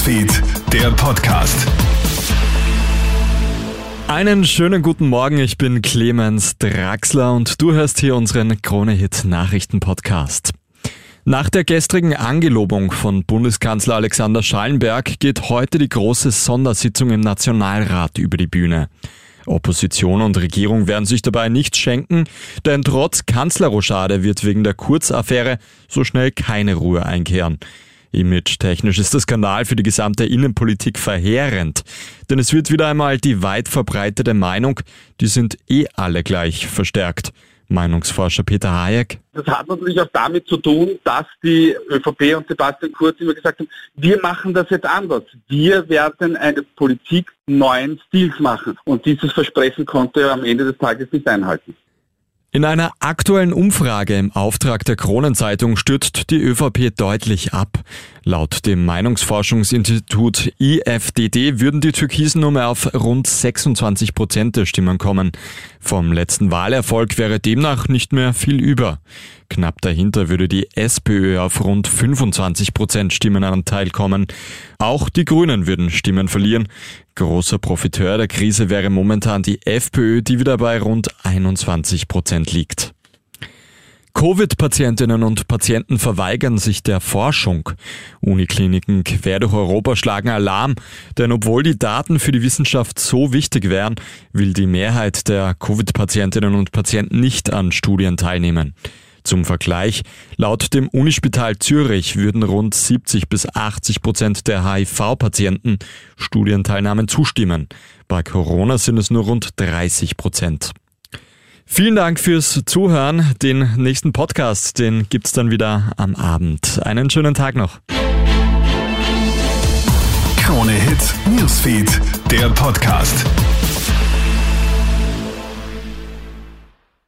Newsfeed, der Podcast. Einen schönen guten Morgen, ich bin Clemens Draxler und du hörst hier unseren Krone-Hit Nachrichten-Podcast. Nach der gestrigen Angelobung von Bundeskanzler Alexander Schallenberg geht heute die große Sondersitzung im Nationalrat über die Bühne. Opposition und Regierung werden sich dabei nichts schenken, denn trotz Kanzlerrochade wird wegen der Kurzaffäre so schnell keine Ruhe einkehren. Image-technisch ist der Skandal für die gesamte Innenpolitik verheerend, denn es wird wieder einmal die weit verbreitete Meinung, die sind eh alle gleich verstärkt. Meinungsforscher Peter Hayek. Das hat natürlich auch damit zu tun, dass die ÖVP und Sebastian Kurz immer gesagt haben, wir machen das jetzt anders. Wir werden eine Politik neuen Stils machen. Und dieses Versprechen konnte er am Ende des Tages nicht einhalten. In einer aktuellen Umfrage im Auftrag der Kronenzeitung stürzt die ÖVP deutlich ab. Laut dem Meinungsforschungsinstitut IFDD würden die Türkisen nur mehr auf rund 26 Prozent der Stimmen kommen. Vom letzten Wahlerfolg wäre demnach nicht mehr viel über. Knapp dahinter würde die SPÖ auf rund 25 Prozent Stimmenanteil kommen. Auch die Grünen würden Stimmen verlieren. Großer Profiteur der Krise wäre momentan die FPÖ, die wieder bei rund 21 Prozent liegt. Covid-Patientinnen und Patienten verweigern sich der Forschung. Unikliniken quer durch Europa schlagen Alarm, denn obwohl die Daten für die Wissenschaft so wichtig wären, will die Mehrheit der Covid-Patientinnen und Patienten nicht an Studien teilnehmen. Zum Vergleich, laut dem Unispital Zürich würden rund 70 bis 80 Prozent der HIV-Patienten Studienteilnahmen zustimmen. Bei Corona sind es nur rund 30 Prozent. Vielen Dank fürs Zuhören. Den nächsten Podcast, den gibt's dann wieder am Abend. Einen schönen Tag noch. Krone Hits, Newsfeed, der Podcast.